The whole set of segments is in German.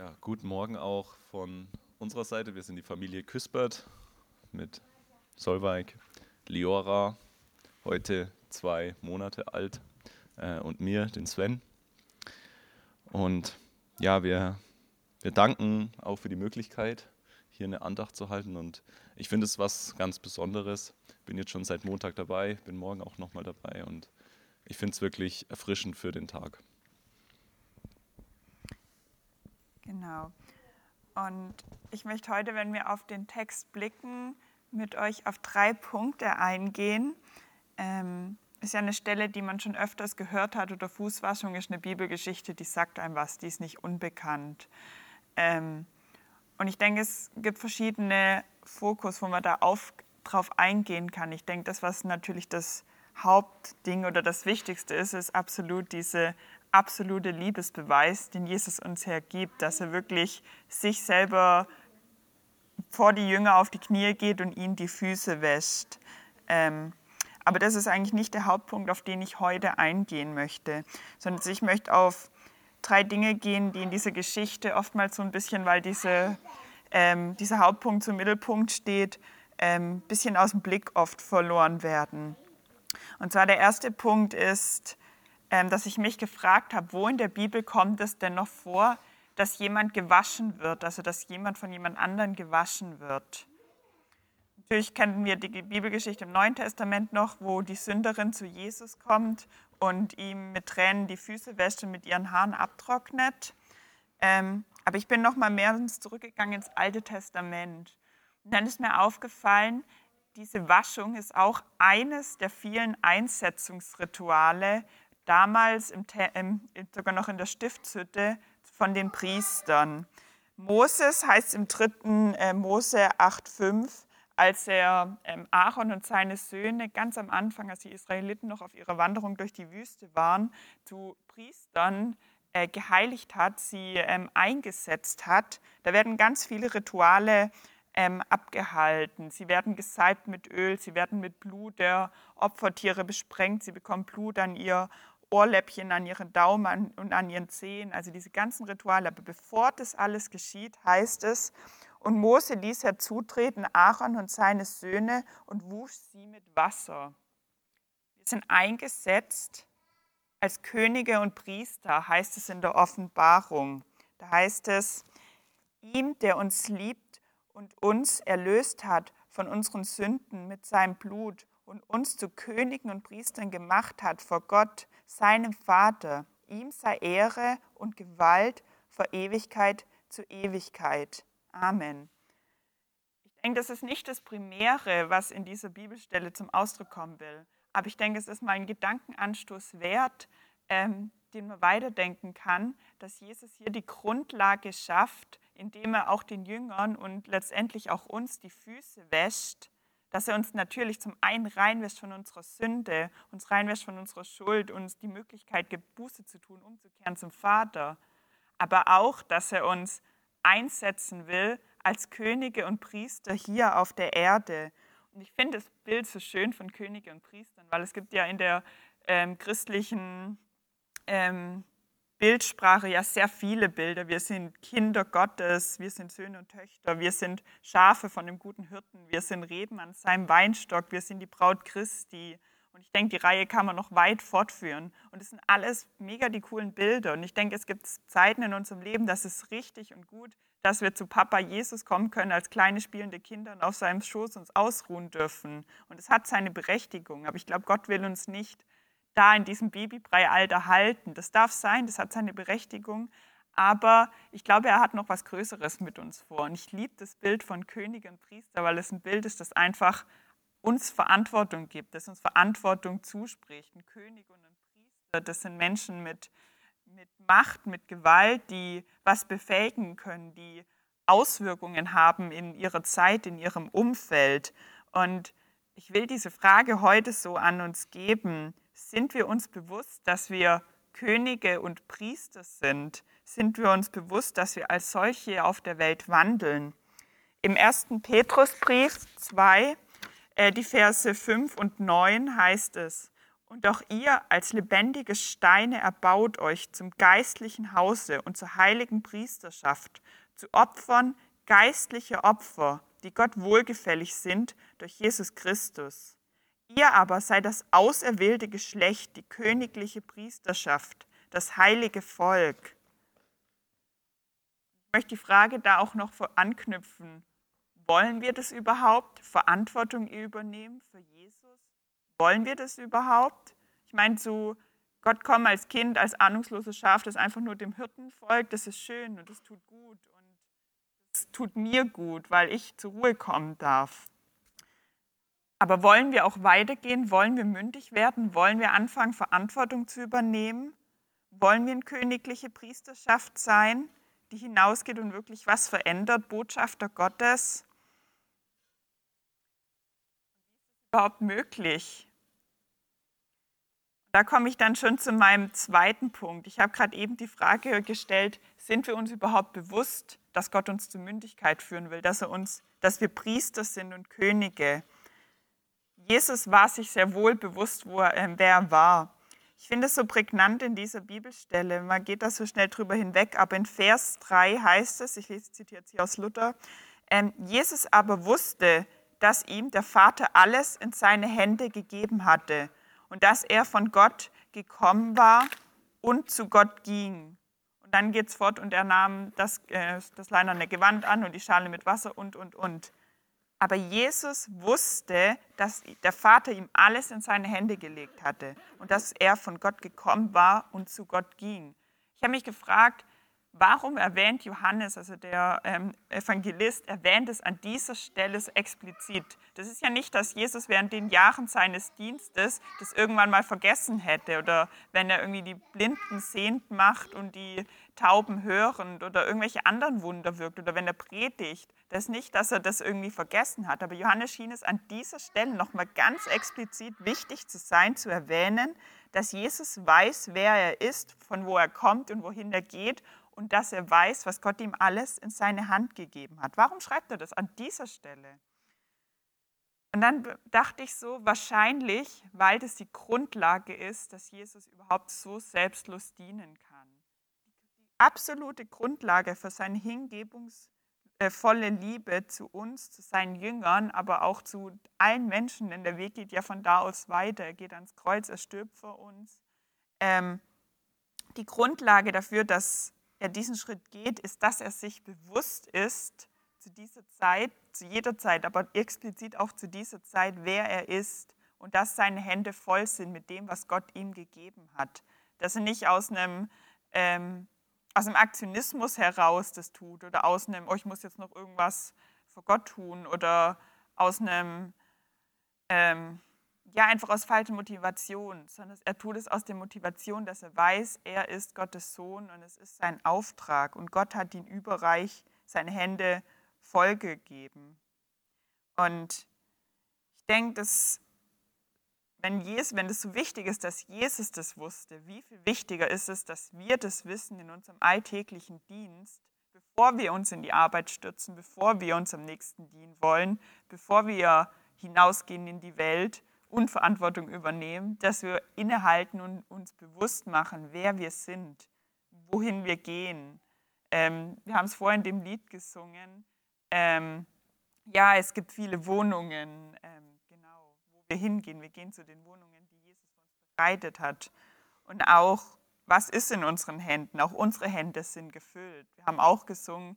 Ja, guten Morgen auch von unserer Seite. Wir sind die Familie Küspert mit Solveig, Liora, heute zwei Monate alt, äh, und mir, den Sven. Und ja, wir, wir danken auch für die Möglichkeit, hier eine Andacht zu halten. Und ich finde es was ganz Besonderes. Bin jetzt schon seit Montag dabei, bin morgen auch nochmal dabei und ich finde es wirklich erfrischend für den Tag. Genau. Und ich möchte heute, wenn wir auf den Text blicken, mit euch auf drei Punkte eingehen. Ähm, ist ja eine Stelle, die man schon öfters gehört hat, oder Fußwaschung ist eine Bibelgeschichte, die sagt einem was, die ist nicht unbekannt. Ähm, und ich denke, es gibt verschiedene Fokus, wo man da auf, drauf eingehen kann. Ich denke, das, was natürlich das Hauptding oder das Wichtigste ist, ist absolut diese absolute Liebesbeweis, den Jesus uns hergibt, dass er wirklich sich selber vor die Jünger auf die Knie geht und ihnen die Füße wäscht. Ähm, aber das ist eigentlich nicht der Hauptpunkt, auf den ich heute eingehen möchte, sondern ich möchte auf drei Dinge gehen, die in dieser Geschichte oftmals so ein bisschen, weil diese, ähm, dieser Hauptpunkt zum Mittelpunkt steht, ein ähm, bisschen aus dem Blick oft verloren werden. Und zwar der erste Punkt ist, dass ich mich gefragt habe, wo in der Bibel kommt es denn noch vor, dass jemand gewaschen wird, also dass jemand von jemand anderen gewaschen wird. Natürlich kennen wir die Bibelgeschichte im Neuen Testament noch, wo die Sünderin zu Jesus kommt und ihm mit Tränen die Füße wäscht und mit ihren Haaren abtrocknet. Ähm, aber ich bin noch mal mehr zurückgegangen ins Alte Testament. Und dann ist mir aufgefallen, diese Waschung ist auch eines der vielen Einsetzungsrituale, damals im, im, sogar noch in der Stiftshütte von den Priestern. Moses heißt im dritten äh, Mose 8,5, als er ähm, Aaron und seine Söhne ganz am Anfang, als die Israeliten noch auf ihrer Wanderung durch die Wüste waren, zu Priestern äh, geheiligt hat, sie ähm, eingesetzt hat. Da werden ganz viele Rituale ähm, abgehalten. Sie werden gesalbt mit Öl, sie werden mit Blut der Opfertiere besprengt, sie bekommen Blut an ihr Ohrläppchen, an ihren Daumen und an ihren Zehen, also diese ganzen Rituale. Aber bevor das alles geschieht, heißt es, und Mose ließ herzutreten Aaron und seine Söhne und wusch sie mit Wasser. Wir sind eingesetzt als Könige und Priester, heißt es in der Offenbarung. Da heißt es, ihm, der uns liebt und uns erlöst hat von unseren Sünden mit seinem Blut und uns zu Königen und Priestern gemacht hat vor Gott, seinem Vater. Ihm sei Ehre und Gewalt vor Ewigkeit zu Ewigkeit. Amen. Ich denke, das ist nicht das Primäre, was in dieser Bibelstelle zum Ausdruck kommen will. Aber ich denke, es ist mal ein Gedankenanstoß wert, ähm, den man weiterdenken kann, dass Jesus hier die Grundlage schafft, indem er auch den Jüngern und letztendlich auch uns die Füße wäscht dass er uns natürlich zum einen reinwäscht von unserer Sünde, uns reinwäscht von unserer Schuld, uns die Möglichkeit gibt, Buße zu tun, umzukehren zum Vater, aber auch, dass er uns einsetzen will als Könige und Priester hier auf der Erde. Und ich finde das Bild so schön von Könige und Priestern, weil es gibt ja in der ähm, christlichen ähm, Bildsprache ja sehr viele Bilder. Wir sind Kinder Gottes, wir sind Söhne und Töchter, wir sind Schafe von dem guten Hirten, wir sind Reben an seinem Weinstock, wir sind die Braut Christi. Und ich denke, die Reihe kann man noch weit fortführen. Und es sind alles mega die coolen Bilder. Und ich denke, es gibt Zeiten in unserem Leben, das ist richtig und gut, dass wir zu Papa Jesus kommen können als kleine spielende Kinder und auf seinem Schoß uns ausruhen dürfen. Und es hat seine Berechtigung. Aber ich glaube, Gott will uns nicht da in diesem Babybreialter halten. Das darf sein, das hat seine Berechtigung. Aber ich glaube, er hat noch was Größeres mit uns vor. Und ich liebe das Bild von König und Priester, weil es ein Bild ist, das einfach uns Verantwortung gibt, das uns Verantwortung zuspricht. Ein König und ein Priester, das sind Menschen mit, mit Macht, mit Gewalt, die was befähigen können, die Auswirkungen haben in ihrer Zeit, in ihrem Umfeld. Und ich will diese Frage heute so an uns geben sind wir uns bewusst, dass wir Könige und Priester sind? Sind wir uns bewusst, dass wir als solche auf der Welt wandeln? Im ersten Petrusbrief 2, äh, die Verse 5 und 9 heißt es, Und auch ihr als lebendige Steine erbaut euch zum geistlichen Hause und zur heiligen Priesterschaft, zu Opfern geistliche Opfer, die Gott wohlgefällig sind durch Jesus Christus. Ihr aber seid das auserwählte Geschlecht, die königliche Priesterschaft, das heilige Volk. Ich möchte die Frage da auch noch anknüpfen. Wollen wir das überhaupt? Verantwortung übernehmen für Jesus? Wollen wir das überhaupt? Ich meine, zu Gott kommen als Kind, als ahnungsloses Schaf, das einfach nur dem Hirten folgt, das ist schön und das tut gut und das tut mir gut, weil ich zur Ruhe kommen darf. Aber wollen wir auch weitergehen? Wollen wir mündig werden? Wollen wir anfangen, Verantwortung zu übernehmen? Wollen wir eine königliche Priesterschaft sein, die hinausgeht und wirklich was verändert, Botschafter Gottes? Überhaupt möglich? Da komme ich dann schon zu meinem zweiten Punkt. Ich habe gerade eben die Frage gestellt, sind wir uns überhaupt bewusst, dass Gott uns zur Mündigkeit führen will, dass, er uns, dass wir Priester sind und Könige? Jesus war sich sehr wohl bewusst, wo er, wer er war. Ich finde es so prägnant in dieser Bibelstelle. Man geht da so schnell drüber hinweg, aber in Vers 3 heißt es, ich zitiere jetzt hier aus Luther, ähm, Jesus aber wusste, dass ihm der Vater alles in seine Hände gegeben hatte und dass er von Gott gekommen war und zu Gott ging. Und dann geht es fort und er nahm das, äh, das leinerne Gewand an und die Schale mit Wasser und, und, und. Aber Jesus wusste, dass der Vater ihm alles in seine Hände gelegt hatte und dass er von Gott gekommen war und zu Gott ging. Ich habe mich gefragt, warum erwähnt Johannes, also der ähm, Evangelist, erwähnt es an dieser Stelle explizit. Das ist ja nicht, dass Jesus während den Jahren seines Dienstes das irgendwann mal vergessen hätte oder wenn er irgendwie die Blinden sehend macht und die Tauben hörend oder irgendwelche anderen Wunder wirkt oder wenn er predigt. Das ist nicht, dass er das irgendwie vergessen hat, aber Johannes schien es an dieser Stelle nochmal ganz explizit wichtig zu sein, zu erwähnen, dass Jesus weiß, wer er ist, von wo er kommt und wohin er geht und dass er weiß, was Gott ihm alles in seine Hand gegeben hat. Warum schreibt er das an dieser Stelle? Und dann dachte ich so, wahrscheinlich, weil das die Grundlage ist, dass Jesus überhaupt so selbstlos dienen kann. Die absolute Grundlage für seine hingebungsvolle Liebe zu uns, zu seinen Jüngern, aber auch zu allen Menschen, denn der Weg geht ja von da aus weiter. Er geht ans Kreuz, er stirbt für uns. Ähm, die Grundlage dafür, dass er diesen Schritt geht, ist, dass er sich bewusst ist, zu dieser Zeit, zu jeder Zeit, aber explizit auch zu dieser Zeit, wer er ist und dass seine Hände voll sind mit dem, was Gott ihm gegeben hat. Dass er nicht aus einem, ähm, aus einem Aktionismus heraus das tut oder aus einem, oh, ich muss jetzt noch irgendwas für Gott tun oder aus einem, ähm, ja, einfach aus falscher Motivation, sondern er tut es aus der Motivation, dass er weiß, er ist Gottes Sohn und es ist sein Auftrag und Gott hat ihn überreich seine Hände Folge geben. Und ich denke, dass wenn, Jesus, wenn es so wichtig ist, dass Jesus das wusste, wie viel wichtiger ist es, dass wir das wissen in unserem alltäglichen Dienst, bevor wir uns in die Arbeit stürzen, bevor wir uns am nächsten dienen wollen, bevor wir hinausgehen in die Welt und Verantwortung übernehmen, dass wir innehalten und uns bewusst machen, wer wir sind, wohin wir gehen. Ähm, wir haben es vorhin in dem Lied gesungen. Ähm, ja, es gibt viele Wohnungen, ähm, genau, wo wir hingehen. Wir gehen zu den Wohnungen, die Jesus uns bereitet hat. Und auch, was ist in unseren Händen? Auch unsere Hände sind gefüllt. Wir haben auch gesungen,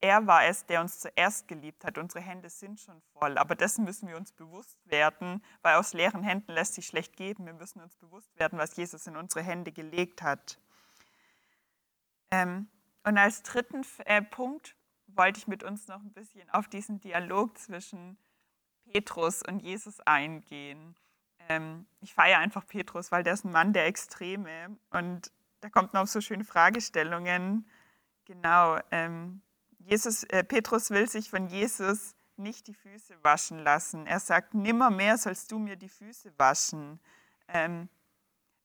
er war es, der uns zuerst geliebt hat. Unsere Hände sind schon voll. Aber dessen müssen wir uns bewusst werden, weil aus leeren Händen lässt sich schlecht geben. Wir müssen uns bewusst werden, was Jesus in unsere Hände gelegt hat. Ähm, und als dritten äh, Punkt wollte ich mit uns noch ein bisschen auf diesen Dialog zwischen Petrus und Jesus eingehen. Ähm, ich feiere einfach Petrus, weil der ist ein Mann der Extreme und da kommt noch so schöne Fragestellungen. Genau, ähm, Jesus, äh, Petrus will sich von Jesus nicht die Füße waschen lassen. Er sagt, nimmermehr sollst du mir die Füße waschen. Ähm,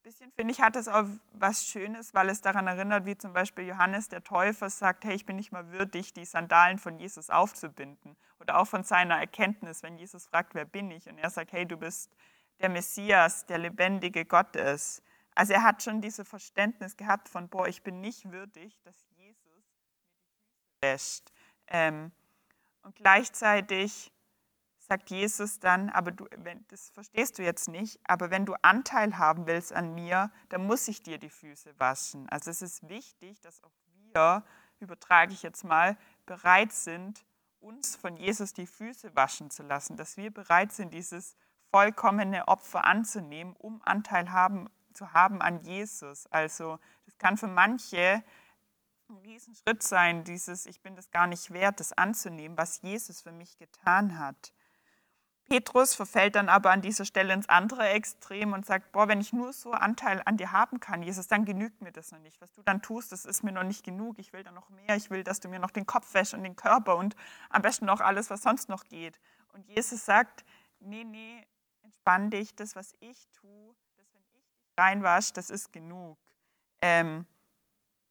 bisschen, finde ich, hat es auch was Schönes, weil es daran erinnert, wie zum Beispiel Johannes der Täufer sagt, hey, ich bin nicht mal würdig, die Sandalen von Jesus aufzubinden. Oder auch von seiner Erkenntnis, wenn Jesus fragt, wer bin ich? Und er sagt, hey, du bist der Messias, der lebendige Gott ist. Also er hat schon dieses Verständnis gehabt von, boah, ich bin nicht würdig, dass Wäscht. Ähm, und gleichzeitig sagt Jesus dann, aber du, das verstehst du jetzt nicht, aber wenn du Anteil haben willst an mir, dann muss ich dir die Füße waschen. Also es ist wichtig, dass auch wir, übertrage ich jetzt mal, bereit sind, uns von Jesus die Füße waschen zu lassen, dass wir bereit sind, dieses vollkommene Opfer anzunehmen, um Anteil haben, zu haben an Jesus. Also das kann für manche ein Riesenschritt sein, dieses Ich bin das gar nicht wert, das anzunehmen, was Jesus für mich getan hat. Petrus verfällt dann aber an dieser Stelle ins andere Extrem und sagt, boah, wenn ich nur so Anteil an dir haben kann, Jesus, dann genügt mir das noch nicht. Was du dann tust, das ist mir noch nicht genug. Ich will da noch mehr. Ich will, dass du mir noch den Kopf wäschst und den Körper und am besten noch alles, was sonst noch geht. Und Jesus sagt, nee, nee, entspann dich. Das, was ich tue, das, wenn ich dich reinwasche, das ist genug. Ähm,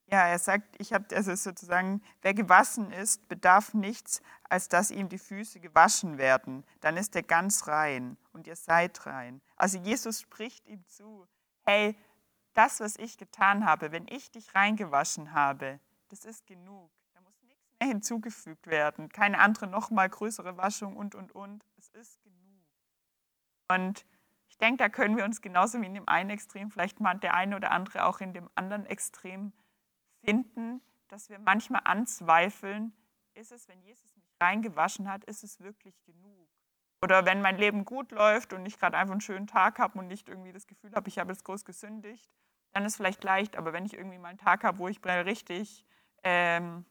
ja, er sagt, ich habe also sozusagen, wer gewaschen ist, bedarf nichts, als dass ihm die Füße gewaschen werden. Dann ist er ganz rein und ihr seid rein. Also Jesus spricht ihm zu, hey, das, was ich getan habe, wenn ich dich reingewaschen habe, das ist genug. Da muss nichts mehr hinzugefügt werden. Keine andere nochmal größere Waschung und, und, und. Es ist genug. Und ich denke, da können wir uns genauso wie in dem einen Extrem, vielleicht mal der eine oder andere auch in dem anderen Extrem finden, dass wir manchmal anzweifeln, ist es, wenn Jesus mich reingewaschen hat, ist es wirklich genug? Oder wenn mein Leben gut läuft und ich gerade einfach einen schönen Tag habe und nicht irgendwie das Gefühl habe, ich habe jetzt groß gesündigt, dann ist vielleicht leicht. Aber wenn ich irgendwie mal einen Tag habe, wo ich richtig ähm,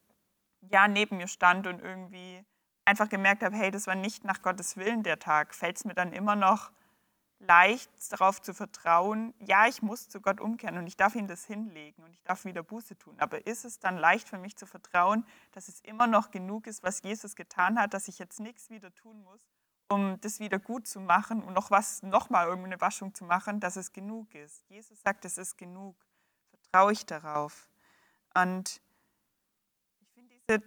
ja, neben mir stand und irgendwie einfach gemerkt habe, hey, das war nicht nach Gottes Willen der Tag, fällt es mir dann immer noch leicht darauf zu vertrauen, ja, ich muss zu Gott umkehren und ich darf ihm das hinlegen und ich darf wieder Buße tun. Aber ist es dann leicht für mich zu vertrauen, dass es immer noch genug ist, was Jesus getan hat, dass ich jetzt nichts wieder tun muss, um das wieder gut zu machen und noch was, nochmal irgendeine Waschung zu machen, dass es genug ist. Jesus sagt, es ist genug. Vertraue ich darauf. Und ich finde diese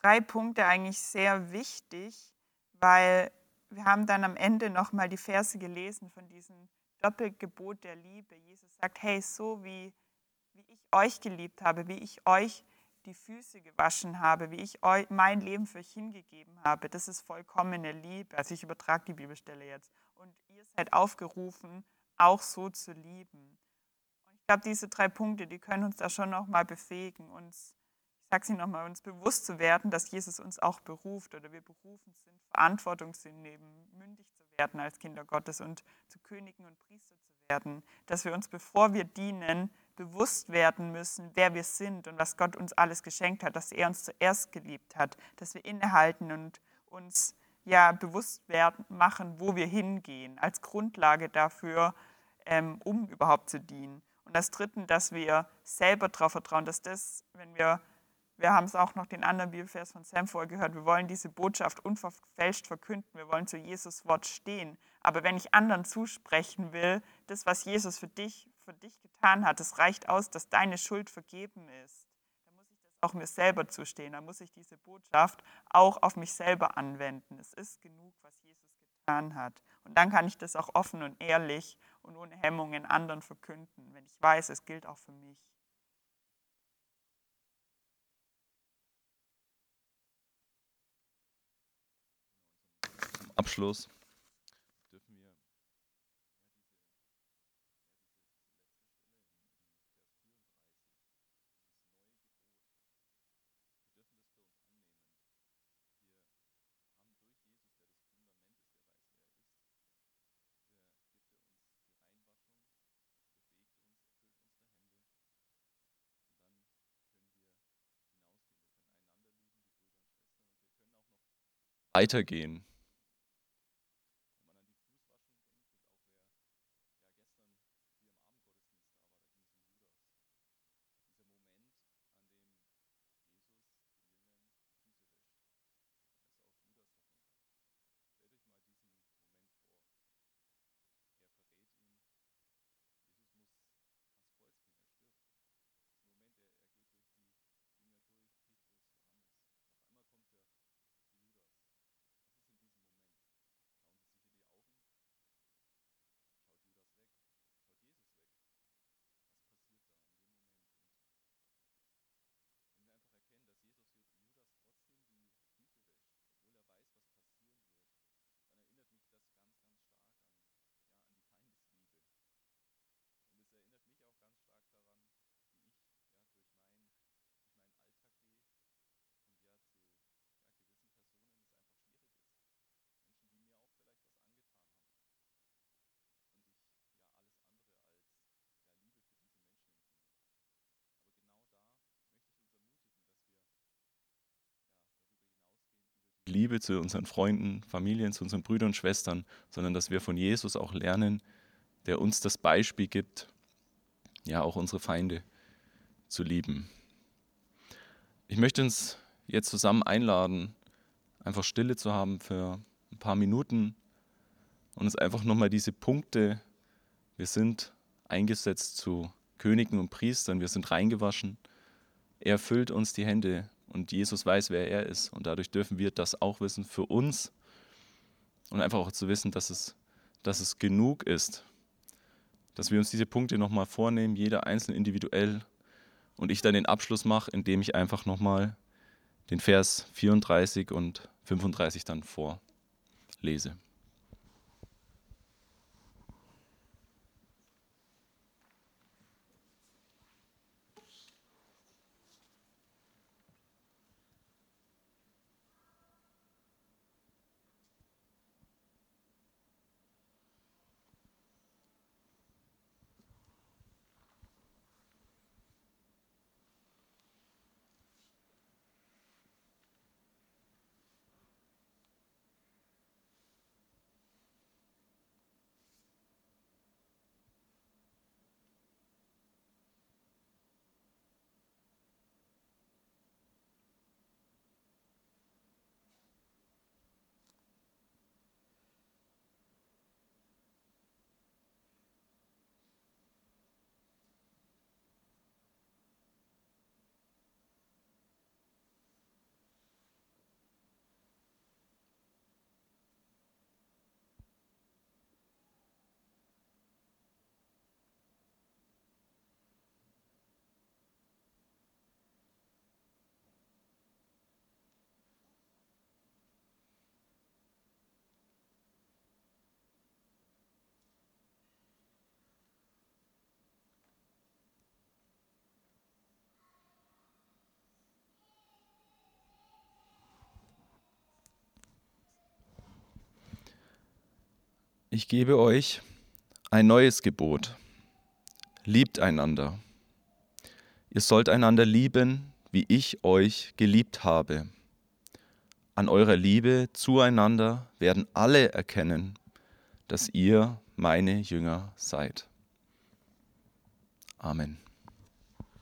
drei Punkte eigentlich sehr wichtig, weil wir haben dann am Ende nochmal die Verse gelesen von diesem Doppelgebot der Liebe. Jesus sagt, hey, so wie, wie ich euch geliebt habe, wie ich euch die Füße gewaschen habe, wie ich euch, mein Leben für euch hingegeben habe, das ist vollkommene Liebe. Also ich übertrage die Bibelstelle jetzt. Und ihr seid aufgerufen, auch so zu lieben. Und ich glaube, diese drei Punkte, die können uns da schon nochmal befähigen, uns sage sie nochmal, uns bewusst zu werden, dass Jesus uns auch beruft oder wir berufen sind, Verantwortung zu nehmen, mündig zu werden als Kinder Gottes und zu Königen und Priester zu werden. Dass wir uns, bevor wir dienen, bewusst werden müssen, wer wir sind und was Gott uns alles geschenkt hat, dass er uns zuerst geliebt hat, dass wir innehalten und uns ja bewusst werden, machen, wo wir hingehen, als Grundlage dafür, ähm, um überhaupt zu dienen. Und das Dritte, dass wir selber darauf vertrauen, dass das, wenn wir wir haben es auch noch den anderen Bibelvers von Sam vorher gehört. Wir wollen diese Botschaft unverfälscht verkünden. Wir wollen zu Jesus Wort stehen. Aber wenn ich anderen zusprechen will, das, was Jesus für dich, für dich getan hat, das reicht aus, dass deine Schuld vergeben ist. Dann muss ich das auch mir selber zustehen. Dann muss ich diese Botschaft auch auf mich selber anwenden. Es ist genug, was Jesus getan hat. Und dann kann ich das auch offen und ehrlich und ohne Hemmungen anderen verkünden, wenn ich weiß, es gilt auch für mich. Abschluss dürfen wir weitergehen. Liebe zu unseren Freunden, Familien, zu unseren Brüdern und Schwestern, sondern dass wir von Jesus auch lernen, der uns das Beispiel gibt, ja auch unsere Feinde zu lieben. Ich möchte uns jetzt zusammen einladen, einfach Stille zu haben für ein paar Minuten und uns einfach nochmal diese Punkte, wir sind eingesetzt zu Königen und Priestern, wir sind reingewaschen, er füllt uns die Hände und Jesus weiß, wer er ist. Und dadurch dürfen wir das auch wissen für uns. Und einfach auch zu wissen, dass es, dass es genug ist, dass wir uns diese Punkte nochmal vornehmen, jeder einzeln individuell. Und ich dann den Abschluss mache, indem ich einfach nochmal den Vers 34 und 35 dann vorlese. Ich gebe euch ein neues Gebot. Liebt einander. Ihr sollt einander lieben, wie ich euch geliebt habe. An eurer Liebe zueinander werden alle erkennen, dass ihr meine Jünger seid. Amen.